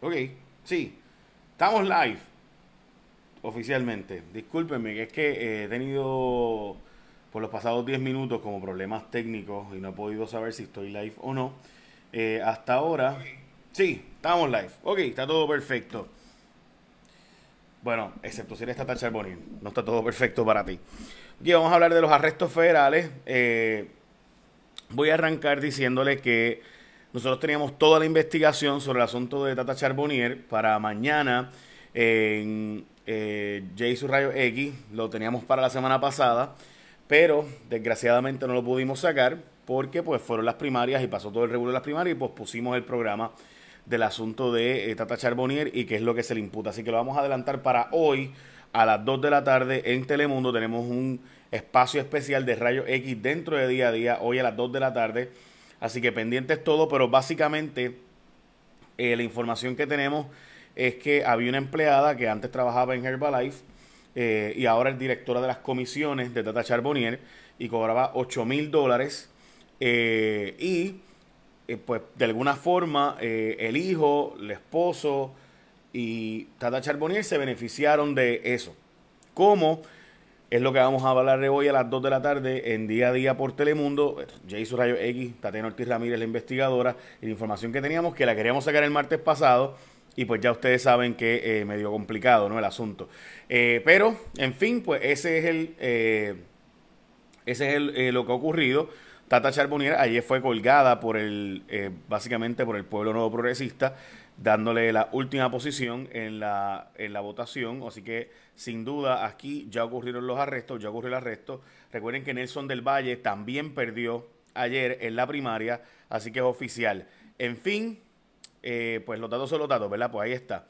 ok, sí. Estamos live. Oficialmente. Discúlpenme, que es que eh, he tenido por los pasados 10 minutos como problemas técnicos y no he podido saber si estoy live o no. Eh, hasta ahora, sí, estamos live. Ok, está todo perfecto. Bueno, excepto si eres Tata Charbonnier, no está todo perfecto para ti. Aquí vamos a hablar de los arrestos federales. Eh, voy a arrancar diciéndole que nosotros teníamos toda la investigación sobre el asunto de Tata Charbonnier para mañana en eh, Rayo X. Lo teníamos para la semana pasada, pero desgraciadamente no lo pudimos sacar porque pues fueron las primarias y pasó todo el regulo de las primarias y pues pusimos el programa del asunto de eh, Tata Charbonnier y qué es lo que se le imputa. Así que lo vamos a adelantar para hoy a las 2 de la tarde en Telemundo. Tenemos un espacio especial de Rayo X dentro de día a día, hoy a las 2 de la tarde. Así que pendientes todo, pero básicamente eh, la información que tenemos es que había una empleada que antes trabajaba en Herbalife eh, y ahora es directora de las comisiones de Tata Charbonnier y cobraba 8 mil dólares. y eh, pues de alguna forma eh, el hijo, el esposo y Tata Charbonnier se beneficiaron de eso. ¿Cómo? Es lo que vamos a hablar de hoy a las 2 de la tarde en Día a Día por Telemundo. Jason Rayo X, Tatiana Ortiz Ramírez, la investigadora, y la información que teníamos, que la queríamos sacar el martes pasado, y pues ya ustedes saben que eh, medio complicado, ¿no? El asunto. pero, en fin, pues ese es el, ese es el, lo que ha ocurrido. Tata Charbonnier ayer fue colgada por el, eh, básicamente por el pueblo nuevo progresista, dándole la última posición en la, en la votación. Así que, sin duda, aquí ya ocurrieron los arrestos, ya ocurrió el arresto. Recuerden que Nelson del Valle también perdió ayer en la primaria, así que es oficial. En fin, eh, pues los datos son los datos, ¿verdad? Pues ahí está.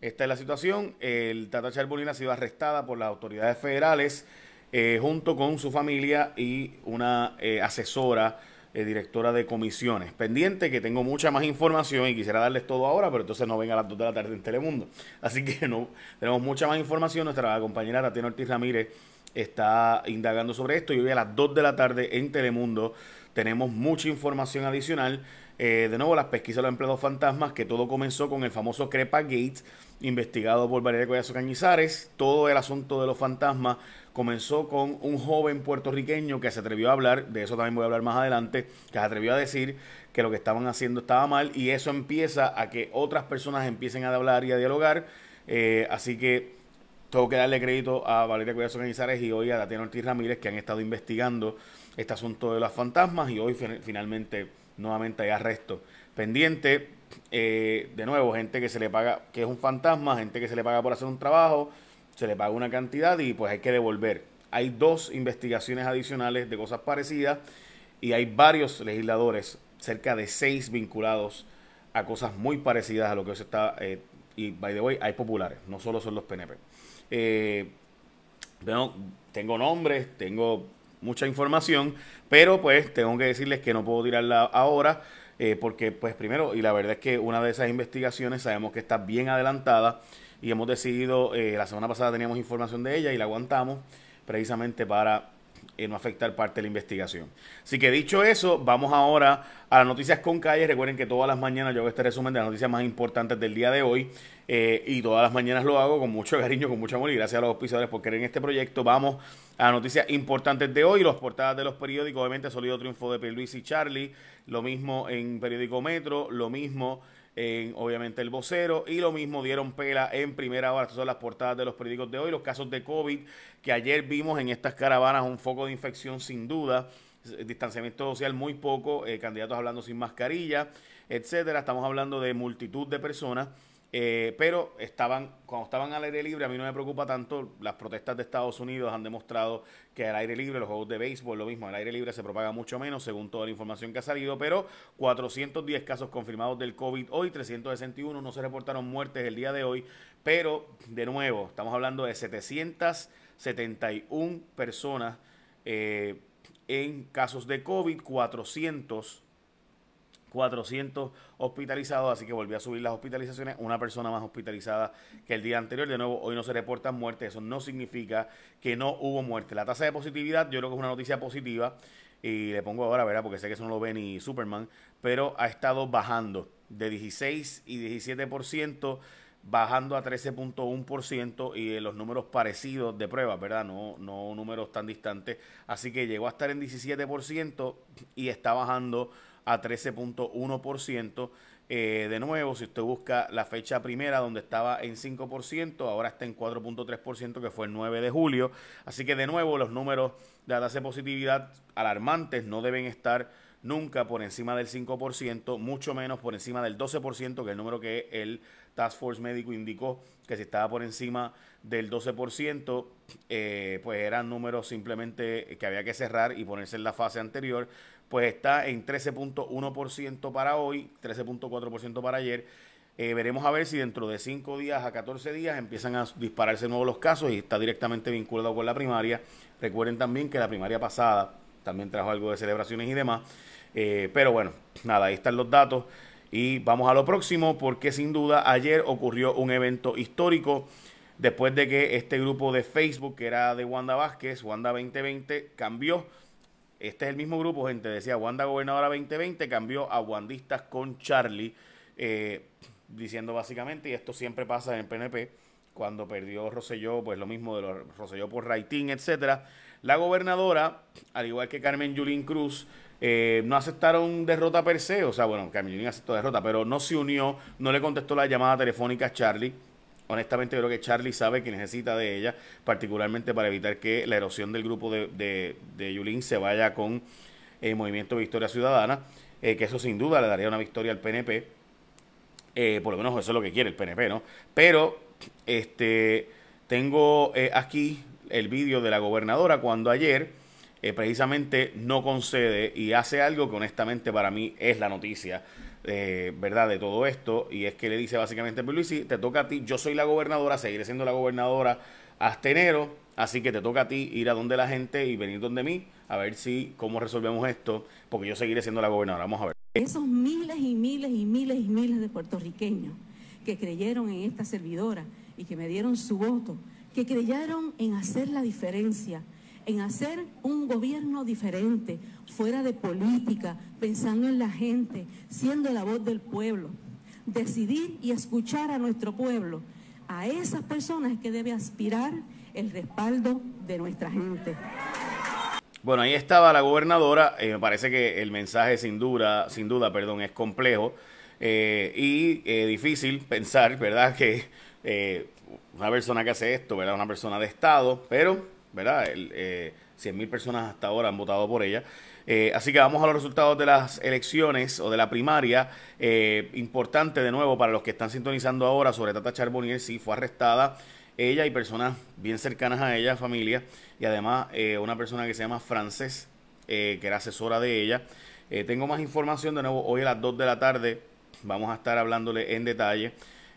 Esta es la situación. El Tata Charbonnier ha sido arrestada por las autoridades federales. Eh, junto con su familia y una eh, asesora, eh, directora de comisiones. Pendiente que tengo mucha más información y quisiera darles todo ahora, pero entonces no venga a las 2 de la tarde en Telemundo. Así que no tenemos mucha más información. Nuestra compañera Tatiana Ortiz Ramírez está indagando sobre esto y hoy a las 2 de la tarde en Telemundo tenemos mucha información adicional. de nuevo, las pesquisas de los empleados fantasmas, que todo comenzó con el famoso Crepa Gates, investigado por Valeria Collazo Cañizares. Todo el asunto de los fantasmas comenzó con un joven puertorriqueño que se atrevió a hablar, de eso también voy a hablar más adelante, que se atrevió a decir que lo que estaban haciendo estaba mal y eso empieza a que otras personas empiecen a hablar y a dialogar. Eh, así que tengo que darle crédito a Valeria Cuidazo Canizares y hoy a Tatiana Ortiz Ramírez que han estado investigando este asunto de los fantasmas y hoy finalmente nuevamente hay arresto pendiente. Eh, de nuevo, gente que se le paga, que es un fantasma, gente que se le paga por hacer un trabajo se le paga una cantidad y pues hay que devolver. Hay dos investigaciones adicionales de cosas parecidas y hay varios legisladores, cerca de seis vinculados a cosas muy parecidas a lo que se está... Eh, y, by the way, hay populares, no solo son los PNP. Eh, tengo nombres, tengo mucha información, pero pues tengo que decirles que no puedo tirarla ahora, eh, porque pues primero, y la verdad es que una de esas investigaciones sabemos que está bien adelantada, y hemos decidido, eh, la semana pasada teníamos información de ella y la aguantamos precisamente para eh, no afectar parte de la investigación. Así que dicho eso, vamos ahora a las noticias con calle. Recuerden que todas las mañanas yo hago este resumen de las noticias más importantes del día de hoy eh, y todas las mañanas lo hago con mucho cariño, con mucho amor y gracias a los auspiciadores por querer en este proyecto. Vamos a las noticias importantes de hoy, los portadas de los periódicos, obviamente sólido triunfo de Luis y Charlie, lo mismo en Periódico Metro, lo mismo en obviamente el vocero y lo mismo dieron pela en primera hora. Estas son las portadas de los periódicos de hoy, los casos de COVID que ayer vimos en estas caravanas, un foco de infección sin duda, distanciamiento social muy poco, eh, candidatos hablando sin mascarilla, etcétera. Estamos hablando de multitud de personas eh, pero estaban, cuando estaban al aire libre, a mí no me preocupa tanto. Las protestas de Estados Unidos han demostrado que al aire libre, los juegos de béisbol, lo mismo, al aire libre se propaga mucho menos, según toda la información que ha salido. Pero 410 casos confirmados del COVID hoy, 361 no se reportaron muertes el día de hoy. Pero, de nuevo, estamos hablando de 771 personas eh, en casos de COVID, 400 400 hospitalizados, así que volvió a subir las hospitalizaciones, una persona más hospitalizada que el día anterior. De nuevo, hoy no se reportan muertes, eso no significa que no hubo muerte. La tasa de positividad yo creo que es una noticia positiva y le pongo ahora, ¿verdad? Porque sé que eso no lo ve ni Superman, pero ha estado bajando de 16 y 17% bajando a 13.1% y los números parecidos de pruebas, ¿verdad? No, no números tan distantes. Así que llegó a estar en 17% y está bajando a 13.1%. Eh, de nuevo, si usted busca la fecha primera donde estaba en 5%, ahora está en 4.3%, que fue el 9 de julio. Así que de nuevo, los números de la de positividad alarmantes no deben estar nunca por encima del 5%, mucho menos por encima del 12%, que es el número que el Task Force médico indicó que si estaba por encima del 12%, eh, pues eran números simplemente que había que cerrar y ponerse en la fase anterior, pues está en 13.1% para hoy, 13.4% para ayer. Eh, veremos a ver si dentro de 5 días a 14 días empiezan a dispararse nuevos los casos y está directamente vinculado con la primaria. Recuerden también que la primaria pasada también trajo algo de celebraciones y demás. Eh, pero bueno, nada, ahí están los datos. Y vamos a lo próximo porque sin duda ayer ocurrió un evento histórico después de que este grupo de Facebook que era de Wanda Vázquez, Wanda 2020, cambió. Este es el mismo grupo, gente, decía Wanda Gobernadora 2020, cambió a Wandistas con Charlie, eh, diciendo básicamente, y esto siempre pasa en el PNP, cuando perdió Roselló, pues lo mismo de los Roselló por Raitín, etcétera. La gobernadora, al igual que Carmen Yulín Cruz, eh, no aceptaron derrota per se, o sea, bueno, Camilín aceptó derrota, pero no se unió, no le contestó la llamada telefónica a Charlie. Honestamente creo que Charlie sabe que necesita de ella, particularmente para evitar que la erosión del grupo de, de, Yulín se vaya con el Movimiento Victoria Ciudadana, eh, que eso sin duda le daría una victoria al PNP, eh, por lo menos eso es lo que quiere el PNP, ¿no? Pero este tengo aquí el vídeo de la gobernadora cuando ayer eh, precisamente no concede y hace algo que honestamente para mí es la noticia, eh, ¿verdad? De todo esto, y es que le dice básicamente, pues Luis, te toca a ti, yo soy la gobernadora, seguiré siendo la gobernadora hasta enero, así que te toca a ti ir a donde la gente y venir donde mí, a ver si, cómo resolvemos esto, porque yo seguiré siendo la gobernadora. Vamos a ver. Esos miles y miles y miles y miles de puertorriqueños que creyeron en esta servidora y que me dieron su voto, que creyeron en hacer la diferencia, en hacer un gobierno diferente, fuera de política, pensando en la gente, siendo la voz del pueblo. Decidir y escuchar a nuestro pueblo. A esas personas que debe aspirar el respaldo de nuestra gente. Bueno, ahí estaba la gobernadora. Eh, me parece que el mensaje sin duda, sin duda, perdón, es complejo eh, y eh, difícil pensar, ¿verdad? Que una persona que hace esto, ¿verdad? Una persona de Estado, pero ¿verdad? El, eh, 100.000 personas hasta ahora han votado por ella. Eh, así que vamos a los resultados de las elecciones o de la primaria. Eh, importante de nuevo para los que están sintonizando ahora sobre Tata Charbonnier, sí, fue arrestada ella y personas bien cercanas a ella, familia, y además eh, una persona que se llama Frances, que era asesora de ella. tengo más información de nuevo hoy a las 2 de la tarde. Vamos a estar hablándole en detalle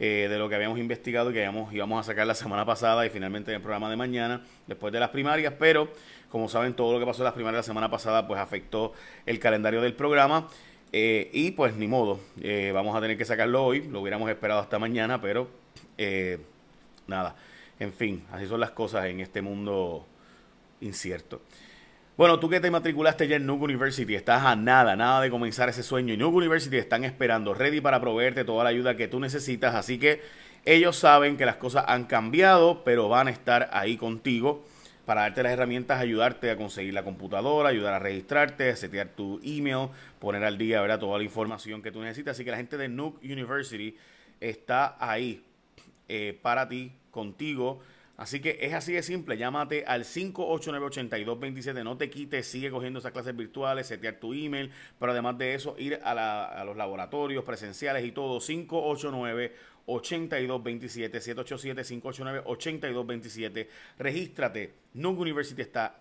eh, de lo que habíamos investigado y que íbamos a sacar la semana pasada y finalmente en el programa de mañana, después de las primarias, pero como saben, todo lo que pasó en las primarias la semana pasada pues afectó el calendario del programa. Eh, y pues ni modo, eh, vamos a tener que sacarlo hoy, lo hubiéramos esperado hasta mañana, pero nada, en fin, así son las cosas en este mundo incierto. Bueno, tú que te matriculaste ya en Nuke University, estás a nada, nada de comenzar ese sueño. Y Nuke University están esperando, ready para proveerte toda la ayuda que tú necesitas. Así que ellos saben que las cosas han cambiado, pero van a estar ahí contigo para darte las herramientas, ayudarte a conseguir la computadora, ayudar a registrarte, a setear tu email, poner al día ¿verdad? toda la información que tú necesitas. Así que la gente de Nuke University está ahí eh, para ti, contigo Así que es así de simple, llámate al 589-8227, no te quites, sigue cogiendo esas clases virtuales, setear tu email, pero además de eso ir a, los laboratorios presenciales y todo, 589-8227, 787-589-8227, regístrate, Nung University está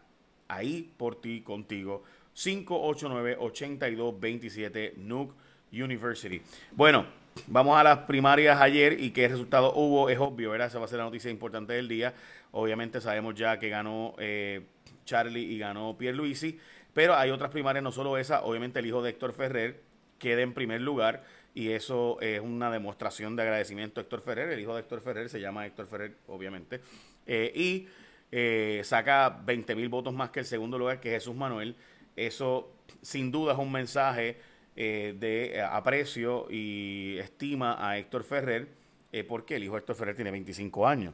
ahí por ti, contigo, 589-8227, Nuke University. Bueno, Vamos a las primarias ayer y qué resultado hubo, es obvio, ¿verdad? Esa va a ser la noticia importante del día. Obviamente sabemos ya que ganó eh, Charlie y ganó Pierre Luisi, pero hay otras primarias, no solo esa, obviamente el hijo de Héctor Ferrer, quede en primer lugar y eso es una demostración de agradecimiento a Héctor Ferrer, el hijo de Héctor Ferrer se llama Héctor Ferrer, obviamente, eh, y eh, saca 20 mil votos más que el segundo lugar, que es Jesús Manuel. Eso sin duda es un mensaje eh, de aprecio y estima a Héctor Ferrer, porque el hijo de Héctor Ferrer tiene 25 años,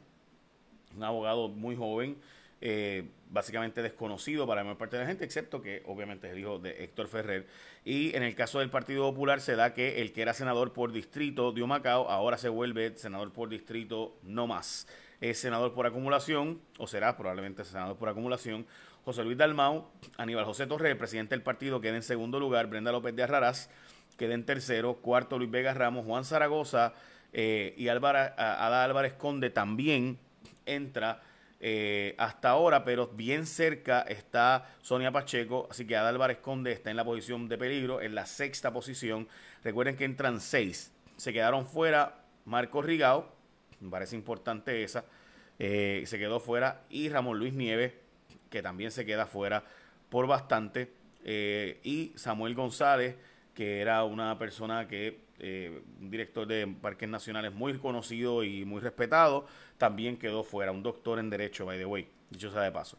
un abogado muy joven eh, básicamente desconocido para la mayor parte de la gente, excepto que obviamente es el hijo de Héctor Ferrer. Y en el caso del Partido Popular se da que el que era senador por distrito de Humacao ahora se vuelve senador por distrito no más. Es senador por acumulación, o será probablemente senador por acumulación. José Luis Dalmau, Aníbal José Torres, presidente del partido, queda en segundo lugar. Brenda López de Arrarás queda en tercero. Cuarto, Luis Vega Ramos. Juan Zaragoza eh, y Álvaro, Ada Álvarez Conde también entra eh, hasta ahora, pero bien cerca está Sonia Pacheco, así que Ada Álvarez Conde está en la posición de peligro, en la sexta posición. Recuerden que entran seis. Se quedaron fuera Marco Rigao, me parece importante esa, eh, se quedó fuera, y Ramón Luis Nieves, que también se queda fuera por bastante, eh, y Samuel González, que era una persona que eh, un director de parques nacionales muy conocido y muy respetado, también quedó fuera, un doctor en derecho, by the way, dicho sea de paso.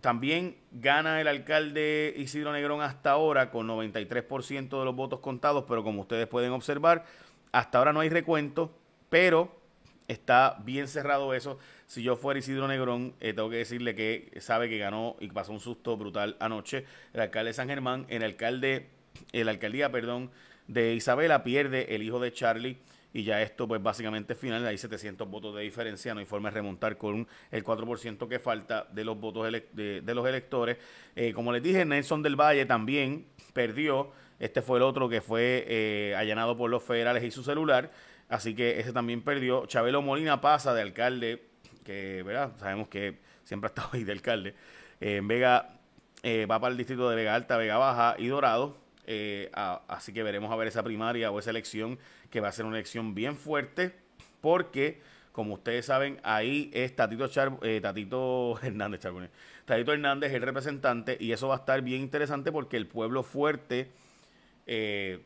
También gana el alcalde Isidro Negrón hasta ahora con 93% de los votos contados, pero como ustedes pueden observar, hasta ahora no hay recuento, pero está bien cerrado eso. Si yo fuera Isidro Negrón, eh, tengo que decirle que sabe que ganó y pasó un susto brutal anoche el alcalde de San Germán, el alcalde, el alcaldía, perdón, de Isabela, pierde el hijo de Charlie y ya esto pues básicamente final, hay 700 votos de diferencia, no hay forma de remontar con el 4% que falta de los votos de, los electores. Eh, como les dije, Nelson del Valle también perdió, este fue el otro que fue eh, allanado por los federales y su celular, así que ese también perdió. Chabelo Molina pasa de alcalde, que ¿verdad? sabemos que siempre ha estado ahí de alcalde, eh, en Vega va para el distrito de Vega Alta, Vega Baja y Dorado eh, así que veremos a ver esa primaria o esa elección que va a ser una elección bien fuerte porque, como ustedes saben, ahí es Tatito, eh, Tatito Hernández Tatito Hernández es el representante y eso va a estar bien interesante porque el pueblo fuerte eh,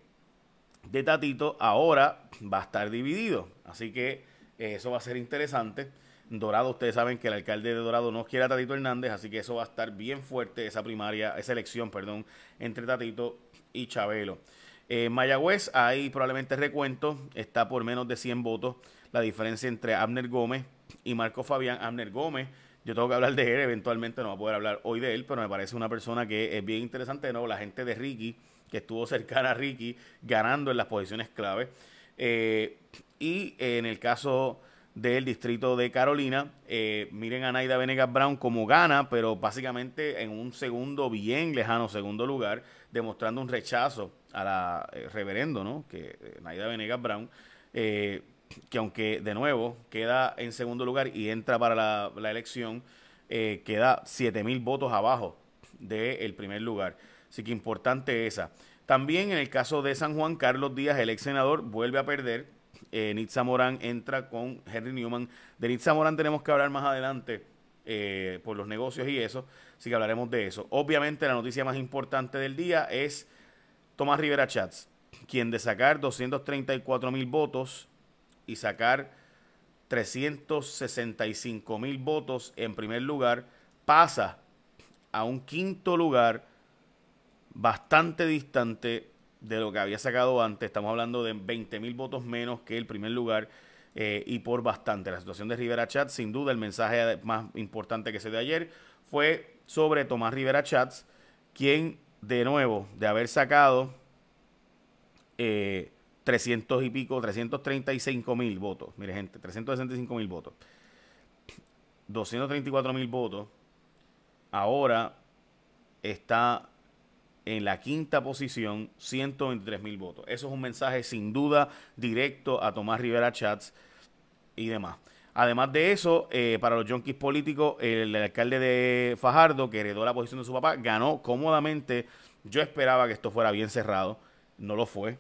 de Tatito ahora va a estar dividido. Así que eso va a ser interesante. Dorado, ustedes saben que el alcalde de Dorado no quiere a Tatito Hernández, así que eso va a estar bien fuerte, esa primaria, esa elección, perdón, entre Tatito y Chabelo. En Mayagüez hay probablemente recuento, está por menos de 100 votos la diferencia entre Abner Gómez y Marco Fabián. Abner Gómez, yo tengo que hablar de él, eventualmente no voy a poder hablar hoy de él, pero me parece una persona que es bien interesante, ¿no? La gente de Ricky, que estuvo cercana a Ricky, ganando en las posiciones clave. Eh, y en el caso del distrito de Carolina. Eh, miren a Naida Venegas Brown como gana, pero básicamente en un segundo bien lejano segundo lugar, demostrando un rechazo a la eh, reverendo, ¿no? Que eh, Naida Venegas Brown, que aunque de nuevo queda en segundo lugar y entra para la, elección, queda 7 mil votos abajo del primer lugar. Así que importante esa. También en el caso de San Juan, Carlos Díaz, el ex senador, vuelve a perder eh, Nitza Morán entra con Henry Newman. De Nitza Morán tenemos que hablar más adelante eh, por los negocios y eso, así que hablaremos de eso. Obviamente la noticia más importante del día es Tomás Rivera Chats, quien de sacar 234 mil votos y sacar 365 mil votos en primer lugar, pasa a un quinto lugar bastante distante de lo que había sacado antes. Estamos hablando de 20 mil votos menos que el primer lugar eh, y por bastante. La situación de Rivera Chats, sin duda, el mensaje más importante que se dio ayer fue sobre Tomás Rivera Chats, quien, de nuevo, de haber sacado 300 eh, y pico, 335 mil votos. Mire, gente, 365 mil votos. 234 mil votos. Ahora está en la quinta posición, 123 mil votos. Eso es un mensaje sin duda directo a Tomás Rivera Chats y demás. Además de eso, eh, para los junkies políticos, el, alcalde de Fajardo, que heredó la posición de su papá, ganó cómodamente. Yo esperaba que esto fuera bien cerrado, no lo fue.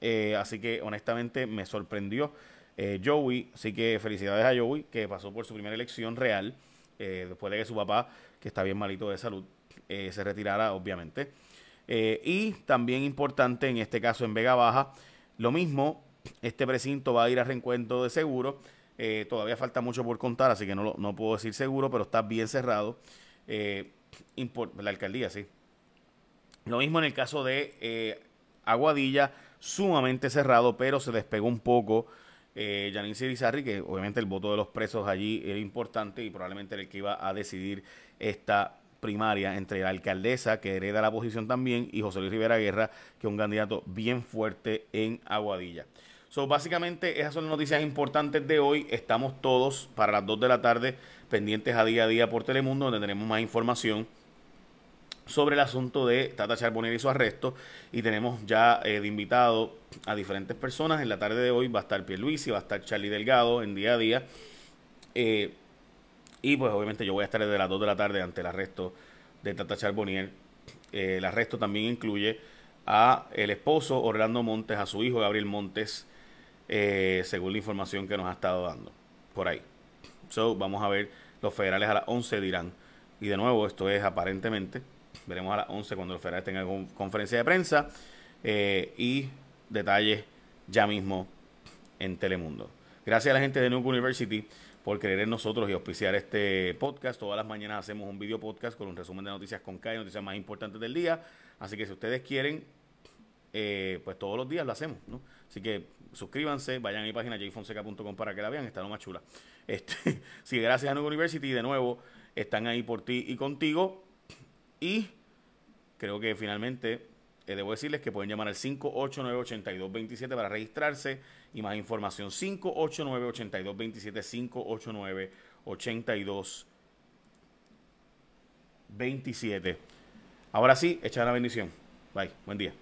Eh, así que honestamente me sorprendió eh, Joey. Así que felicidades a Joey, que pasó por su primera elección real, después de que su papá, que está bien malito de salud, se retirara, obviamente. Eh, y también importante en este caso en Vega Baja, lo mismo, este precinto va a ir a reencuentro de seguro. Eh, todavía falta mucho por contar, así que no, no puedo decir seguro, pero está bien cerrado. Eh, la alcaldía, sí. Lo mismo en el caso de Aguadilla, sumamente cerrado, pero se despegó un poco. Eh, Janine Sirizarri, que obviamente el voto de los presos allí era importante y probablemente era el que iba a decidir esta primaria entre la alcaldesa, que hereda la posición también, y José Luis Rivera Guerra, que es un candidato bien fuerte en Aguadilla. So, básicamente, esas son las noticias importantes de hoy. Estamos todos para las 2 de la tarde pendientes a día a día por Telemundo, donde tenemos más información sobre el asunto de Tata Charbonnier y su arresto. Y tenemos ya eh, de invitado a diferentes personas. En la tarde de hoy va a estar Pierluisi, va a estar Charlie Delgado en día a día. Eh, y pues obviamente yo voy a estar desde las 2 de la tarde ante el arresto de Tata Charbonnier. Eh, el arresto también incluye a el esposo Orlando Montes, a su hijo Gabriel Montes, según la información que nos ha estado dando por ahí. So, vamos a ver, los federales a las 11 dirán. Y de nuevo, esto es aparentemente, veremos a las 11 cuando los federales tengan conferencia de prensa eh, y detalles ya mismo en Telemundo. Gracias a la gente de Nuke University por creer en nosotros y auspiciar este podcast. Todas las mañanas hacemos un video podcast con un resumen de noticias con K noticias más importantes del día. Así que si ustedes quieren, eh, pues todos los días lo hacemos. Así que suscríbanse, vayan a mi página jfonseca.com para que la vean, está lo más chula. Este, sí, gracias a Nuke University, de nuevo, están ahí por ti y contigo. Y creo que finalmente eh, debo decirles que pueden llamar al 589-8227 para registrarse y más información. 589-8227, 589-8227. Ahora sí, echar la bendición. Bye, buen día.